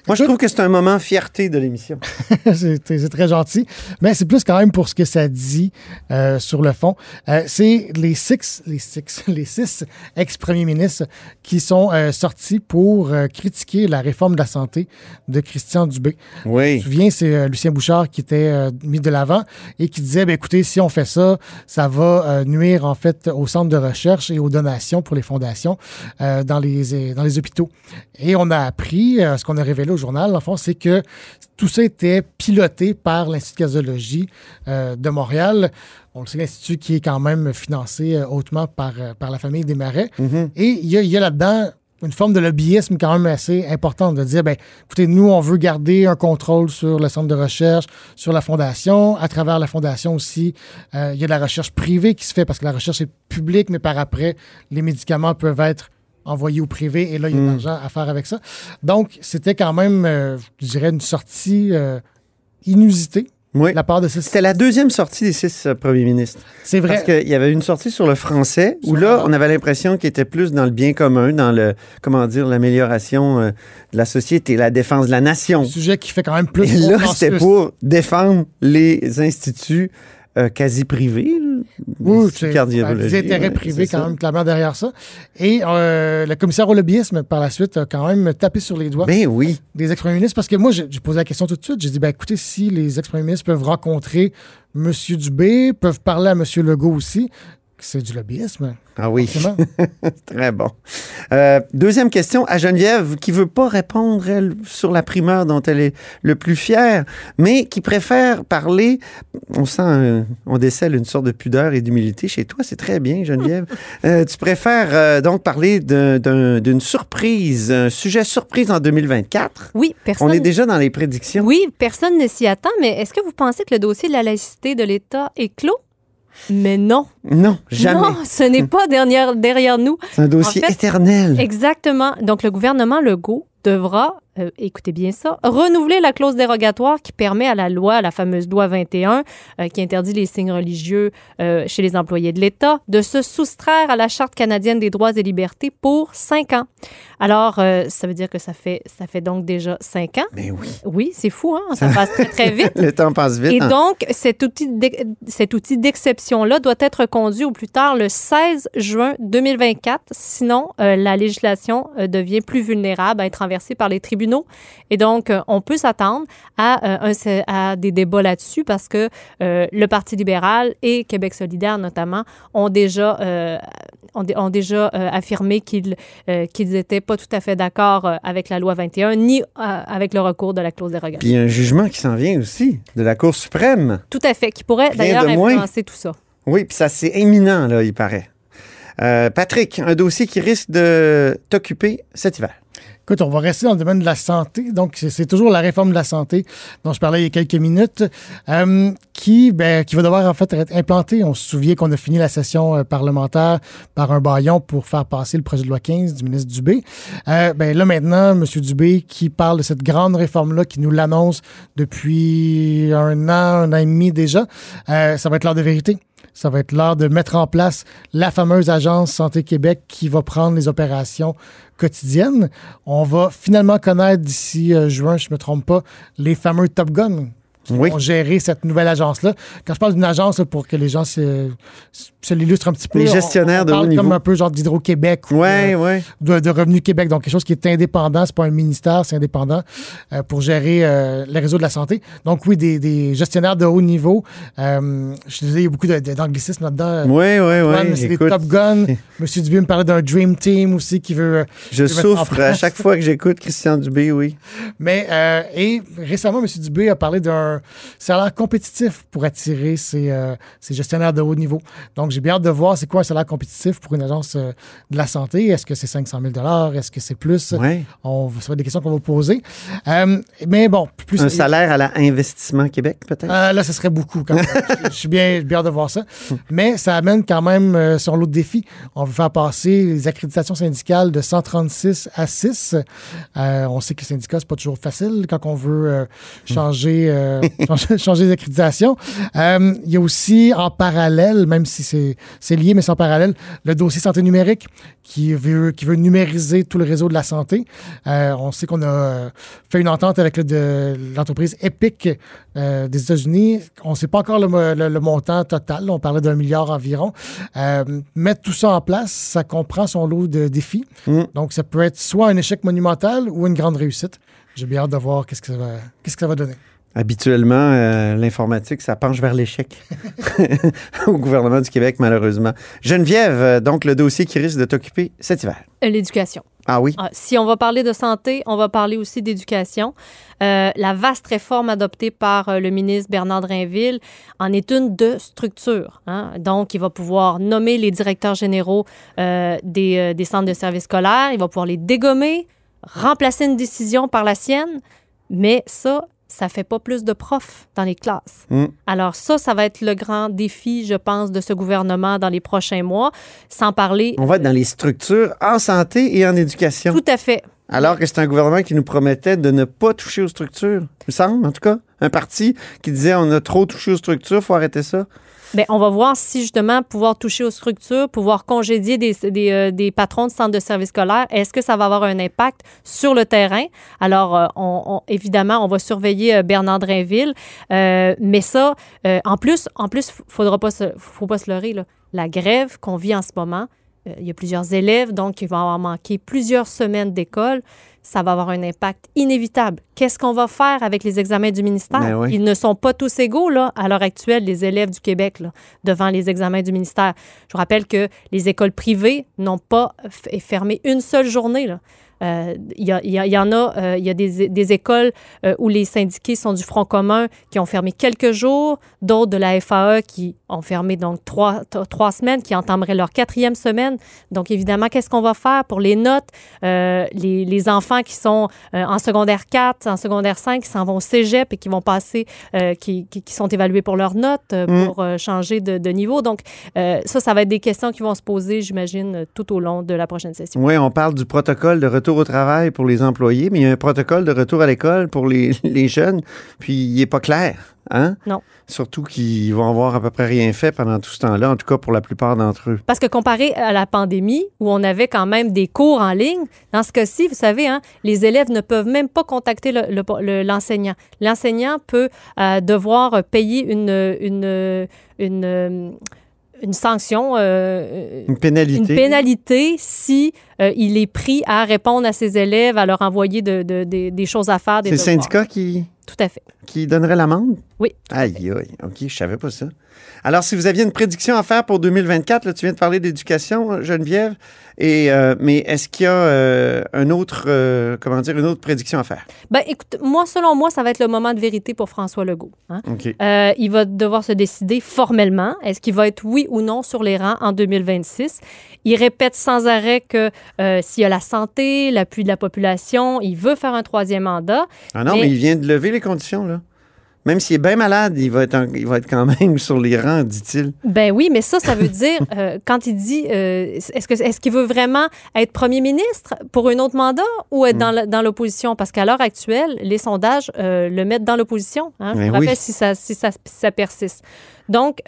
Moi, je trouve que c'est un moment fierté de l'émission. c'est très gentil. Mais c'est plus quand même pour ce que ça dit euh, sur le fond. Euh, c'est les six, les six, les six ex-premiers ministres qui sont euh, sortis pour critiquer la réforme de la santé de Christian Dubé. Je me Oui. souviens, c'est Lucien Bouchard qui était mis de l'avant et qui disait, ben, écoutez, si on fait ça, ça va nuire en fait au centre de recherche et aux donations pour les fondations dans, les, dans les hôpitaux. Et on a appris, ce qu'on a révélé journal, en fond, c'est que tout ça était piloté par l'Institut de casologie euh, de Montréal. On le sait, l'Institut qui est quand même financé euh, hautement par, euh, par la famille des Marais. Mhm. Et il y a, a là-dedans une forme de lobbyisme quand même assez importante, de dire, ben, écoutez, nous, on veut garder un contrôle sur le centre de recherche, sur la fondation. À travers la fondation aussi, euh, il y a de la recherche privée qui se fait parce que la recherche est publique, mais par après, les médicaments peuvent être envoyés au privé et là, il y a de l'argent à faire avec ça. Donc, c'était quand même, euh, je dirais, une sortie euh, inusitée Oui. de la part de ce C'était la deuxième sortie des six euh, premiers ministres. C'est vrai. Parce qu'il y avait une sortie sur le français où là, on avait l'impression qu'il était plus dans le bien commun, dans le, comment dire, l'amélioration euh, de la société, la défense de la nation. un sujet qui fait quand même plus Et là, c'était pour défendre les instituts euh, quasi privés. là. Oui, c'est des intérêts privés quand ça. même clairement derrière ça. Et euh, le commissaire au lobbyisme, par la suite, a quand même tapé sur les doigts Ben oui. des ex-premiers ministres parce que moi, j'ai j'ai posé la question tout de suite. J'ai dit, ben écoutez, si les ex-premiers ministres peuvent rencontrer M. Dubé, peuvent parler à M. Legault aussi, c'est du lobbyisme. Ah oui. Très bon. Euh, deuxième question à Geneviève, qui veut pas répondre, elle, sur la primeur dont elle est le plus fière, mais qui préfère parler. On sent, on décèle une sorte de pudeur et d'humilité chez toi. C'est très bien, Geneviève. Euh, tu préfères euh, donc parler d'un- d'un- d'une surprise, un sujet surprise en 2024. Oui, personne. On est déjà dans les prédictions. Oui, personne ne s'y attend, mais est-ce que vous pensez que le dossier de la laïcité de l'État est clos? Mais non. Non, jamais. Non, ce n'est pas derrière, derrière nous. C'est un dossier En fait, éternel. Exactement. Donc, le gouvernement Legault devra, euh, écoutez bien ça, renouveler la clause dérogatoire qui permet à la loi, la fameuse loi 21, euh, qui interdit les signes religieux euh, chez les employés de l'État, de se soustraire à la Charte canadienne des droits et libertés pour cinq ans. Alors, ça veut dire que ça fait, ça fait donc déjà cinq ans. Mais oui. Oui, c'est fou, hein? Ça passe très, très vite. Le temps passe vite. Et hein. donc, cet outil cet outil d'exception-là doit être conduit au plus tard le 16 juin 2024. Sinon, la législation devient plus vulnérable à être renversée par les tribunaux. Et donc, euh, on peut s'attendre à, euh, un- à des débats là-dessus parce que euh, le Parti libéral et Québec solidaire, notamment, ont déjà, ont, dé- ont déjà affirmé qu'ils euh, qu'ils étaient pas tout à fait d'accord avec la loi 21 ni avec le recours de la clause dérogatoire. Puis il y a un jugement qui s'en vient aussi de la Cour suprême. Tout à fait, qui pourrait d'ailleurs influencer tout ça. Oui, puis ça, c'est éminent, là, il paraît. Euh, Patrick, un dossier qui risque de t'occuper cet hiver. Écoute, on va rester dans le domaine de la santé. Donc, c'est toujours la réforme de la santé dont je parlais il y a quelques minutes, euh, qui, ben, qui va devoir en fait être implantée. On se souvient qu'on a fini la session euh, parlementaire par un baillon pour faire passer le projet de loi 15 du ministre Dubé. Euh, ben, là, maintenant, M. Dubé qui parle de cette grande réforme-là, qui nous l'annonce depuis un an, un an et demi déjà, euh, ça va être l'heure de vérité. Ça va être l'heure de mettre en place la fameuse agence Santé Québec qui va prendre les opérations quotidiennes. On va finalement connaître d'ici euh, juin, je ne me trompe pas, les fameux Top Gun qui Oui. vont gérer cette nouvelle agence-là. Quand je parle d'une agence, là, pour que les gens se, se l'illustrent un petit peu. Les on- gestionnaires on de haut parle niveau. Comme un peu genre d'Hydro-Québec ou Ouais, euh, ouais. de, de Revenu Québec, donc quelque chose qui est indépendant, c'est pas un ministère, c'est indépendant euh, pour gérer euh, les réseaux de la santé. Donc oui, des, des gestionnaires de haut niveau. Je disais, il y a beaucoup d'anglicisme là-dedans. Top ouais. Gun, c'est des Top Gun. Monsieur Dubé me parlait d'un Dream Team aussi qui veut. je souffre à chaque fois que j'écoute Christian Dubé, oui. Mais et récemment, M. Dubé a parlé d'un salaire compétitif pour attirer ces, euh, ces gestionnaires de haut niveau. Donc, j'ai bien hâte de voir c'est quoi un salaire compétitif pour une agence euh, de la santé. Est-ce que c'est 500 000 Est-ce que c'est plus? Ouais. On, ça va être des questions qu'on va poser. Euh, mais bon, plus. Un salaire à la Investissement Québec, peut-être? Là, ce serait beaucoup quand même. je, je suis bien, bien hâte de voir ça. Mais ça amène quand même sur l'autre défi. On veut faire passer les accréditations syndicales de 136 à 6. Euh, on sait que les syndicats, c'est pas toujours facile quand on veut euh, changer, euh, changer, accréditations. Euh, il y a aussi en parallèle, même si c'est lié, mais c'est en parallèle, le dossier santé numérique qui veut, qui veut numériser tout le réseau de la santé. Euh, on sait qu'on a fait une entente avec le- l'entreprise Epic des États-Unis. On ne sait pas encore le, mo- le- le montant total. On parlait d'un milliard environ. Mettre tout ça en place, ça comprend son lot de défis. Mm. Donc, ça peut être soit un échec monumental ou une grande réussite. J'ai bien hâte de voir qu'est-ce que ça va, qu'est-ce que ça va donner. Habituellement, euh, l'informatique, ça penche vers l'échec au gouvernement du Québec, malheureusement. Geneviève, euh, donc le dossier qui risque de t'occuper cet hiver. Euh, L'éducation. Ah oui? Ah, Si on va parler de santé, on va parler aussi d'éducation. Euh, la vaste réforme adoptée par le ministre Bernard Drinville en est une de structure. hein. Donc, il va pouvoir nommer les directeurs généraux euh, des, des centres de services scolaires, il va pouvoir les dégommer, remplacer une décision par la sienne, mais ça, ça fait pas plus de profs dans les classes. Mm. Alors ça, ça va être le grand défi, je pense, de ce gouvernement dans les prochains mois, sans parler... On va être dans les structures en santé et en éducation. Tout à fait. Alors que c'est un gouvernement qui nous promettait de ne pas toucher aux structures. Il me semble, en tout cas. Un parti qui disait on a trop touché aux structures, faut arrêter ça. Bien, on va voir si justement pouvoir toucher aux structures, pouvoir congédier des, euh, des patrons de centres de services scolaires, est-ce que ça va avoir un impact sur le terrain? Alors, euh, évidemment, on va surveiller euh, Bernard Drinville, euh, mais ça, en plus, en plus, faudra pas faut pas se leurrer, là. la grève qu'on vit en ce moment, il y a plusieurs élèves, donc il va avoir manqué plusieurs semaines d'école. Ça va avoir un impact inévitable. Qu'est-ce qu'on va faire avec les examens du ministère? Ben oui. Ils ne sont pas tous égaux, là, à l'heure actuelle, les élèves du Québec, là, devant les examens du ministère. Je vous rappelle que les écoles privées n'ont pas fermé une seule journée. là. Euh, Il y, a- il y a- y en a, euh, il y a des, des écoles euh, où les syndiqués sont du Front commun qui ont fermé quelques jours, d'autres de la FAE qui ont fermé donc trois, trois semaines, qui entameraient leur quatrième semaine. Donc, évidemment, qu'est-ce qu'on va faire pour les notes? Euh, les, les enfants qui sont euh, en secondaire 4, en secondaire 5, qui s'en vont au cégep et qui vont passer, euh, qui, qui, qui sont évalués pour leurs notes, euh, Mm. pour euh, changer de, de niveau. Donc, euh, ça, ça va être des questions qui vont se poser, j'imagine, euh, tout au long de la prochaine session. Oui, on parle du protocole de retour au travail pour les employés, mais il y a un protocole de retour à l'école pour les, les jeunes, puis il n'est pas clair. Hein? Non. Surtout qu'ils vont avoir à peu près rien fait pendant tout ce temps-là, en tout cas pour la plupart d'entre eux. Parce que comparé à la pandémie, où on avait quand même des cours en ligne, dans ce cas-ci, vous savez, hein, les élèves ne peuvent même pas contacter le- le- le- l'enseignant. L'enseignant peut euh, devoir payer une, une, une, une sanction, euh, Une pénalité. une pénalité si euh, il est pris à répondre à ses élèves, à leur envoyer de- de- des- des choses à faire. C'est le syndicat qui, Tout à fait. qui donnerait l'amende? Oui. Aïe, aïe. OK, je savais pas ça. Alors, si vous aviez une prédiction à faire pour 2024, là, tu viens de parler d'éducation, Geneviève, et, euh, mais est-ce qu'il y a euh, un autre, euh, comment dire, une autre prédiction à faire? Ben, écoute, moi, selon moi, ça va être le moment de vérité pour François Legault. hein. OK. Euh, il va devoir se décider formellement. Est-ce qu'il va être oui ou non sur les rangs en 2026? Il répète sans arrêt que euh, s'il y a la santé, l'appui de la population, il veut faire un troisième mandat. Ah non, Mais- mais, il vient de lever les conditions, là. Même s'il est bien malade, il va, être en- il va être quand même sur les rangs, dit-il. Ben oui, mais ça, ça veut dire, euh, quand il dit, euh, est-ce que est-ce qu'il veut vraiment être premier ministre pour un autre mandat ou être dans la- dans l'opposition? Parce qu'à l'heure actuelle, les sondages euh, le mettent dans l'opposition. Hein? Je Ben vous rappelle oui. si, ça, si, ça, si ça persiste. Donc,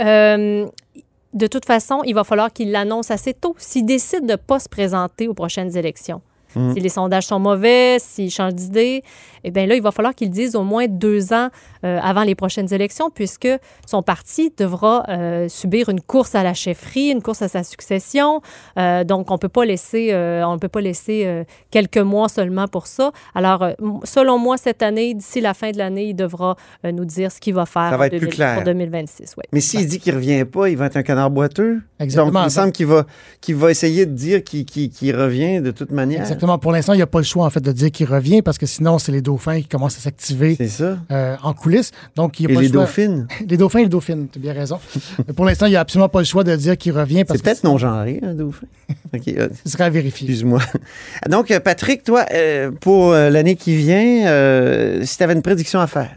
de toute façon, il va falloir qu'il l'annonce assez tôt. S'il décide de ne pas se présenter aux prochaines élections, Mm. si les sondages sont mauvais, s'il change d'idée, eh bien là, il va falloir qu'il le dise au moins deux ans euh, avant les prochaines élections, puisque son parti devra euh, subir une course à la chefferie, une course à sa succession. Euh, donc, on peut pas laisser, euh, on ne peut pas laisser euh, quelques mois seulement pour ça. Alors, selon moi, cette année, d'ici la fin de l'année, il devra euh, nous dire ce qu'il va faire Ça va être plus 2000 clair. pour 2026. ouais. Mais s'il dit qu'il revient pas, il va être un canard boiteux. Exactement. Donc, il me semble qu'il va, qu'il va essayer de dire qu'il, revient de toute manière. Exactement. Pour l'instant, il n'y a pas le choix en fait de dire qu'il revient parce que sinon, c'est les dauphins qui commencent à s'activer euh, en coulisses. Donc, il y a Et pas les le choix. dauphines? Les dauphins et les dauphines, tu as bien raison. Mais pour l'instant, il n'y a absolument pas le choix de dire qu'il revient C'est peut-être non-genré, un dauphin. Euh, ce serait à vérifier. excuse-moi. Donc, euh, Patrick, toi, euh, pour l'année qui vient, si tu avais une prédiction à faire.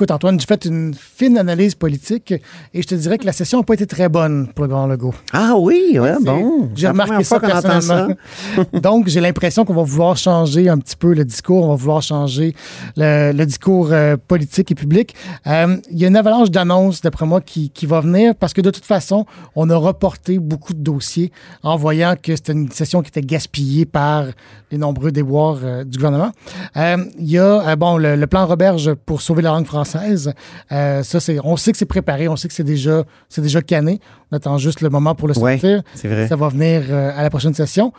Écoute, Antoine, j'ai fait une fine analyse politique et je te dirais que la session n'a pas été très bonne pour le Grand Legault. Ah oui, ouais, bon. J'ai remarqué ça personnellement. Donc, j'ai l'impression qu'on va vouloir changer un petit peu le discours, on va vouloir changer le, le discours euh, politique et public. Euh, Il y a une avalanche d'annonces, d'après moi, qui, qui va venir parce que de toute façon, on a reporté beaucoup de dossiers en voyant que c'était une session qui était gaspillée par les nombreux déboires euh, du gouvernement. Il y a, bon, le, le plan Roberge pour sauver la langue française française. Euh, ça, c'est, on sait que c'est préparé, on sait que c'est déjà, c'est déjà canné. On attend juste le moment pour le Ouais, sortir. c'est vrai. Ça va venir euh, à la prochaine session.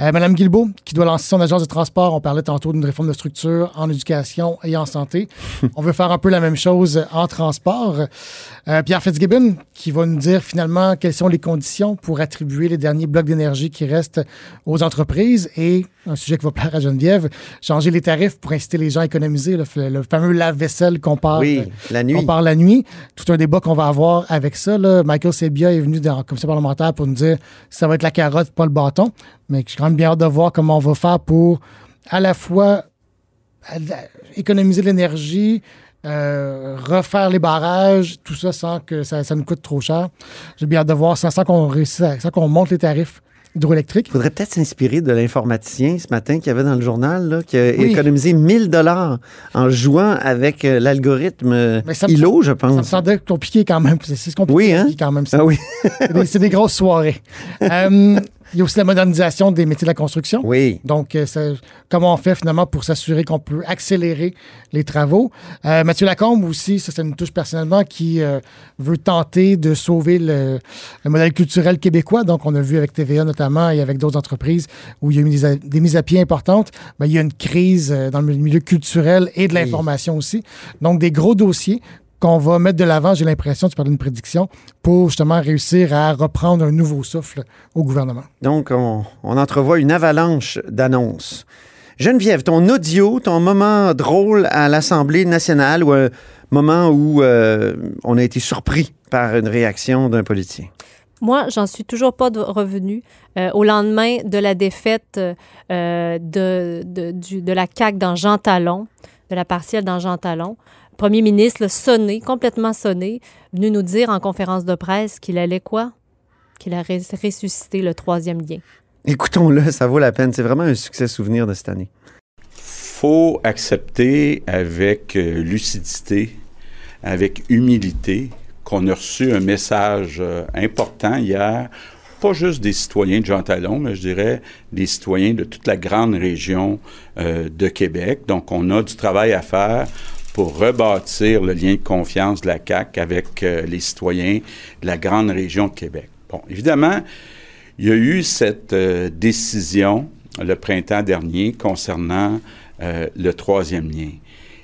Euh, Madame Guilbeault, qui doit lancer son agence de transport, on parlait tantôt d'une réforme de structure en éducation et en santé. on veut faire un peu la même chose en transport. Pierre Fitzgibbon, qui va nous dire finalement quelles sont les conditions pour attribuer les derniers blocs d'énergie qui restent aux entreprises et un sujet qui va plaire à Geneviève, changer les tarifs pour inciter les gens à économiser, le, le fameux lave-vaisselle qu'on Oui, la nuit. qu'on parle la nuit. Tout un débat qu'on va avoir avec ça. Là. Michael Sebia est venu dans la commission parlementaire pour nous dire que ça va être la carotte, pas le bâton. Mais j'ai quand même bien hâte de voir comment on va faire pour à la fois économiser l'énergie, euh, refaire les barrages, tout ça sans que ça, ça nous coûte trop cher. J'ai bien hâte de voir ça sans qu'on réussisse, sans qu'on monte les tarifs hydroélectriques. Il faudrait peut-être s'inspirer de l'informaticien ce matin qu'il y avait dans le journal, là, qui a Oui. économisé 1000 dollars en jouant avec euh, l'algorithme ILO, je Ça me pense. semblait compliqué quand même. C'est compliqué Oui, hein? quand même. ça. Ah oui. C'est des, c'est des grosses soirées. Euh, il y a aussi la modernisation des métiers de la construction. Oui. Donc, euh, comment on fait finalement pour s'assurer qu'on peut accélérer les travaux? Euh, Mathieu Lacombe aussi, ça, ça nous touche personnellement, qui euh, veut tenter de sauver le, le modèle culturel québécois. Donc, on a vu avec TVA notamment et avec d'autres entreprises où il y a eu des, mises à pied importantes. Ben, il y a une crise dans le milieu culturel et de Oui. l'information aussi. Donc, des gros dossiers qu'on va mettre de l'avant, j'ai l'impression, tu parlais d'une prédiction, pour justement réussir à reprendre un nouveau souffle au gouvernement. Donc, on, on entrevoit une avalanche d'annonces. Geneviève, ton audio, ton moment drôle à l'Assemblée nationale ou un moment où euh, on a été surpris par une réaction d'un politicien? Moi, j'en suis toujours pas de- revenue. Euh, au lendemain de la défaite euh, de, de, du- de la CAQ dans Jean Talon, de la partielle dans Jean Talon, premier ministre, là, sonné, complètement sonné, venu nous dire en conférence de presse qu'il allait quoi? Qu'il allait ressusciter le troisième lien. Écoutons-le, ça vaut la peine. C'est vraiment un succès souvenir de cette année. faut accepter avec euh, lucidité, avec humilité, qu'on a reçu un message euh, important hier, pas juste des citoyens de Jean Talon, mais je dirais des citoyens de toute la grande région euh, de Québec. Donc, on a du travail à faire pour rebâtir le lien de confiance de la CAQ avec euh, les citoyens de la grande région de Québec. Bon, évidemment, il y a eu cette euh, décision le printemps dernier concernant euh, le troisième lien.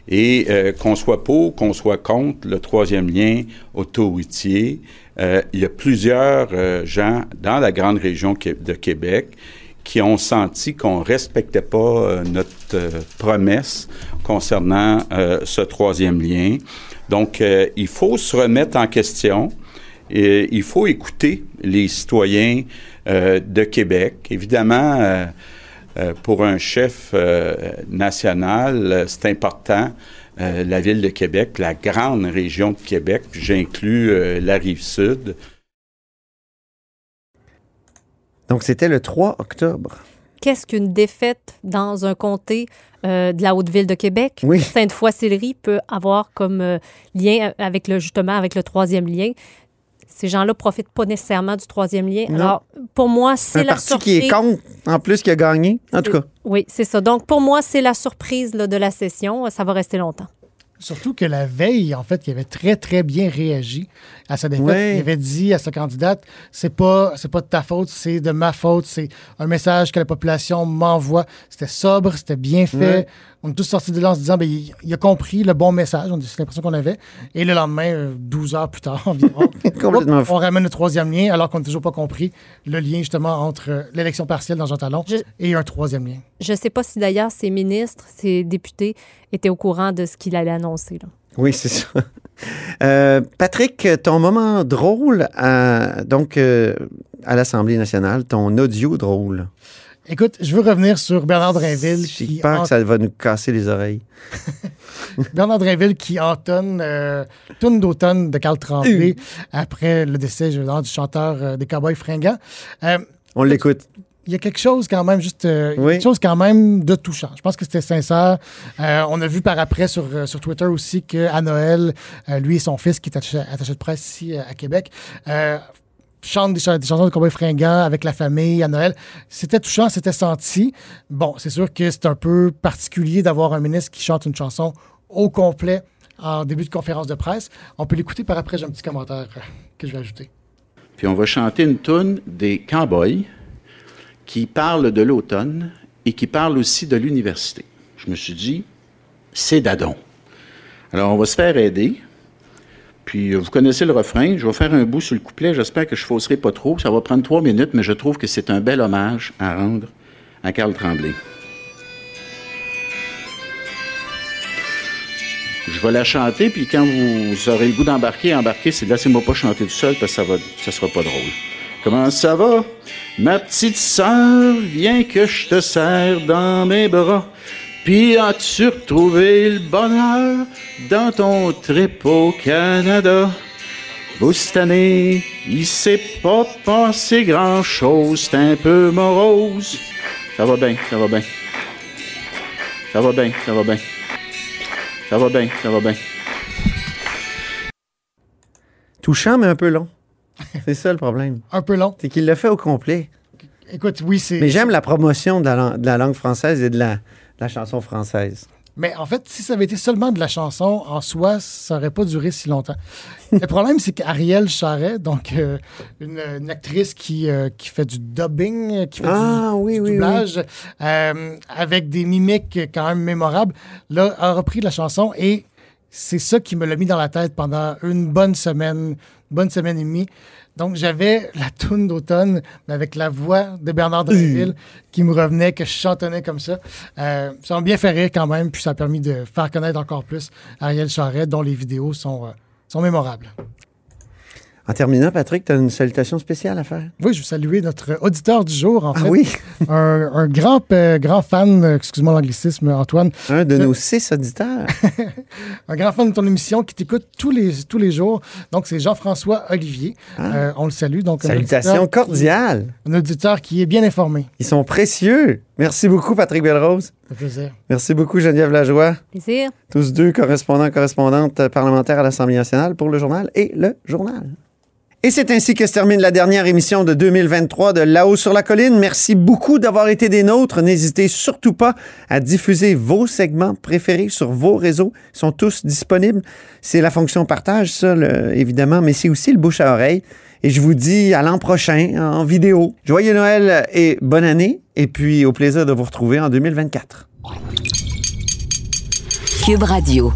Et qu'on soit pour, qu'on soit contre le troisième lien autoroutier, euh, il y a plusieurs gens dans la grande région de Québec qui ont senti qu'on ne respectait pas notre promesse concernant euh, ce troisième lien. Donc, euh, il faut se remettre en question. Et il faut écouter les citoyens euh, de Québec. Évidemment, euh, euh, pour un chef euh, national, euh, c'est important. euh, la ville de Québec, la grande région de Québec, j'inclus euh, la rive sud. Donc, c'était le 3 octobre. Qu'est-ce qu'une défaite dans un comté euh, de la Haute-Ville de Québec? Oui. Sainte-Foy-Sillery peut avoir comme euh, lien avec le, justement, avec le troisième lien. Ces gens-là profitent pas nécessairement du troisième lien. Non. Alors, pour moi, c'est la parti surprise. qui est contre, en plus, qui a gagné. En tout cas, Oui, c'est ça. Donc, pour moi, c'est la surprise là, de la session. Ça va rester longtemps. Surtout que la veille, en fait, il avait très, très bien réagi à sa défaite. Ouais. Il avait dit à sa candidate c'est pas, c'est pas de ta faute, c'est de ma faute. C'est un message que la population m'envoie. C'était sobre, c'était bien fait. Ouais. On est tous sortis de là en se disant ben, il, il a compris le bon message. On- C'est l'impression qu'on avait. Et le lendemain, euh, 12 heures plus tard environ, Complètement on ramène le troisième lien alors qu'on n'a toujours pas compris le lien justement entre euh, l'élection partielle dans Jean Talon Je- et un troisième lien. Je ne sais pas si d'ailleurs ces ministres, ces députés étaient au courant de ce qu'il allait annoncer. là. oui, c'est ça. Euh, Patrick, ton moment drôle à, donc, euh, à l'Assemblée nationale, ton audio drôle. Écoute, je veux revenir sur Bernard Drinville J'ai qui peur en- que ça va nous casser les oreilles. Bernard Drinville qui entonne euh, Tourne d'automne de Carl Tremblay après le décès je veux dire, du chanteur euh, des Cowboys fringants. Euh, On l'écoute. Il y a quelque chose quand même, juste euh, il y a Oui. quelque chose quand même de touchant. Je pense que c'était sincère. Euh, on a vu par après sur, euh, sur Twitter aussi qu'à Noël, euh, lui et son fils, qui est attaché, attaché de presse ici euh, à Québec, euh, chantent des, cha- des chansons de cowboy fringants avec la famille à Noël. C'était touchant, c'était senti. Bon, c'est sûr que c'est un peu particulier d'avoir un ministre qui chante une chanson au complet en début de conférence de presse. On peut l'écouter par après, j'ai un petit commentaire que je vais ajouter. Puis on va chanter une toune des cowboys qui parle de l'automne et qui parle aussi de l'université. Je me suis dit, c'est Dadon. Alors on va se faire aider. Puis euh, vous connaissez le refrain. Je vais faire un bout sur le couplet. J'espère que je fausserai pas trop. Ça va prendre trois minutes, mais je trouve que c'est un bel hommage à rendre à Carl Tremblay. Je vais la chanter, puis quand vous aurez le goût d'embarquer, embarquer, c'est laissez-moi pas chanter tout seul parce que ça va, ça sera pas drôle. Comment ça va? Ma petite sœur, viens que je te serre dans mes bras. Puis as-tu retrouvé le bonheur dans ton trip au Canada? Vous, cette année, il s'est pas passé grand-chose, c'est un peu morose. Ça va bien, ça va bien. Ça va bien, ça va bien. Ça va bien, ça va bien. Touchant, mais un peu long. C'est ça le problème. Un peu long. C'est qu'il l'a fait au complet. Écoute, oui, c'est. Mais j'aime la promotion de la, lang- de la langue française et de la, de la chanson française. Mais en fait, si ça avait été seulement de la chanson en soi, ça n'aurait pas duré si longtemps. Le problème, c'est qu'Ariel Charret, donc euh, une, une actrice qui, euh, qui fait du dubbing, qui fait Ah, du, oui, du oui, doublage, euh, avec des mimiques quand même mémorables, là, a repris la chanson et c'est ça qui me l'a mis dans la tête pendant une bonne semaine, bonne semaine et demie. Donc, j'avais la toune d'automne, avec la voix de Bernard Drinville qui me revenait, que je chantonnais comme ça. Euh, ça m'a bien fait rire quand même, puis ça a permis de faire connaître encore plus Ariel Charret, dont les vidéos sont, euh, sont mémorables. En terminant, Patrick, tu as une salutation spéciale à faire? Oui, je veux saluer notre auditeur du jour, en Ah fait. oui, Un, un grand, euh, grand fan, euh, excuse-moi l'anglicisme, Antoine, un de nos six auditeurs. un grand fan de ton émission qui t'écoute tous les, tous les jours. Donc, c'est Jean-François Olivier. Euh, on le salue. Donc, Salutations cordiales. Un auditeur qui est bien informé. Ils sont précieux. Merci beaucoup, Patrick Belrose. Fait plaisir. Merci beaucoup, Geneviève Lajoie. Plaisir. Tous deux correspondants, correspondantes parlementaires à l'Assemblée nationale pour le journal et le journal. Et c'est ainsi que se termine la dernière émission de 2023 de Là-haut sur la colline. Merci beaucoup d'avoir été des nôtres. N'hésitez surtout pas à diffuser vos segments préférés sur vos réseaux. Ils sont tous disponibles. C'est la fonction partage, ça, le- évidemment, mais c'est aussi le bouche à oreille. Et je vous dis à l'an prochain en vidéo. Joyeux Noël et bonne année. Et puis au plaisir de vous retrouver en 2024. Cube Radio.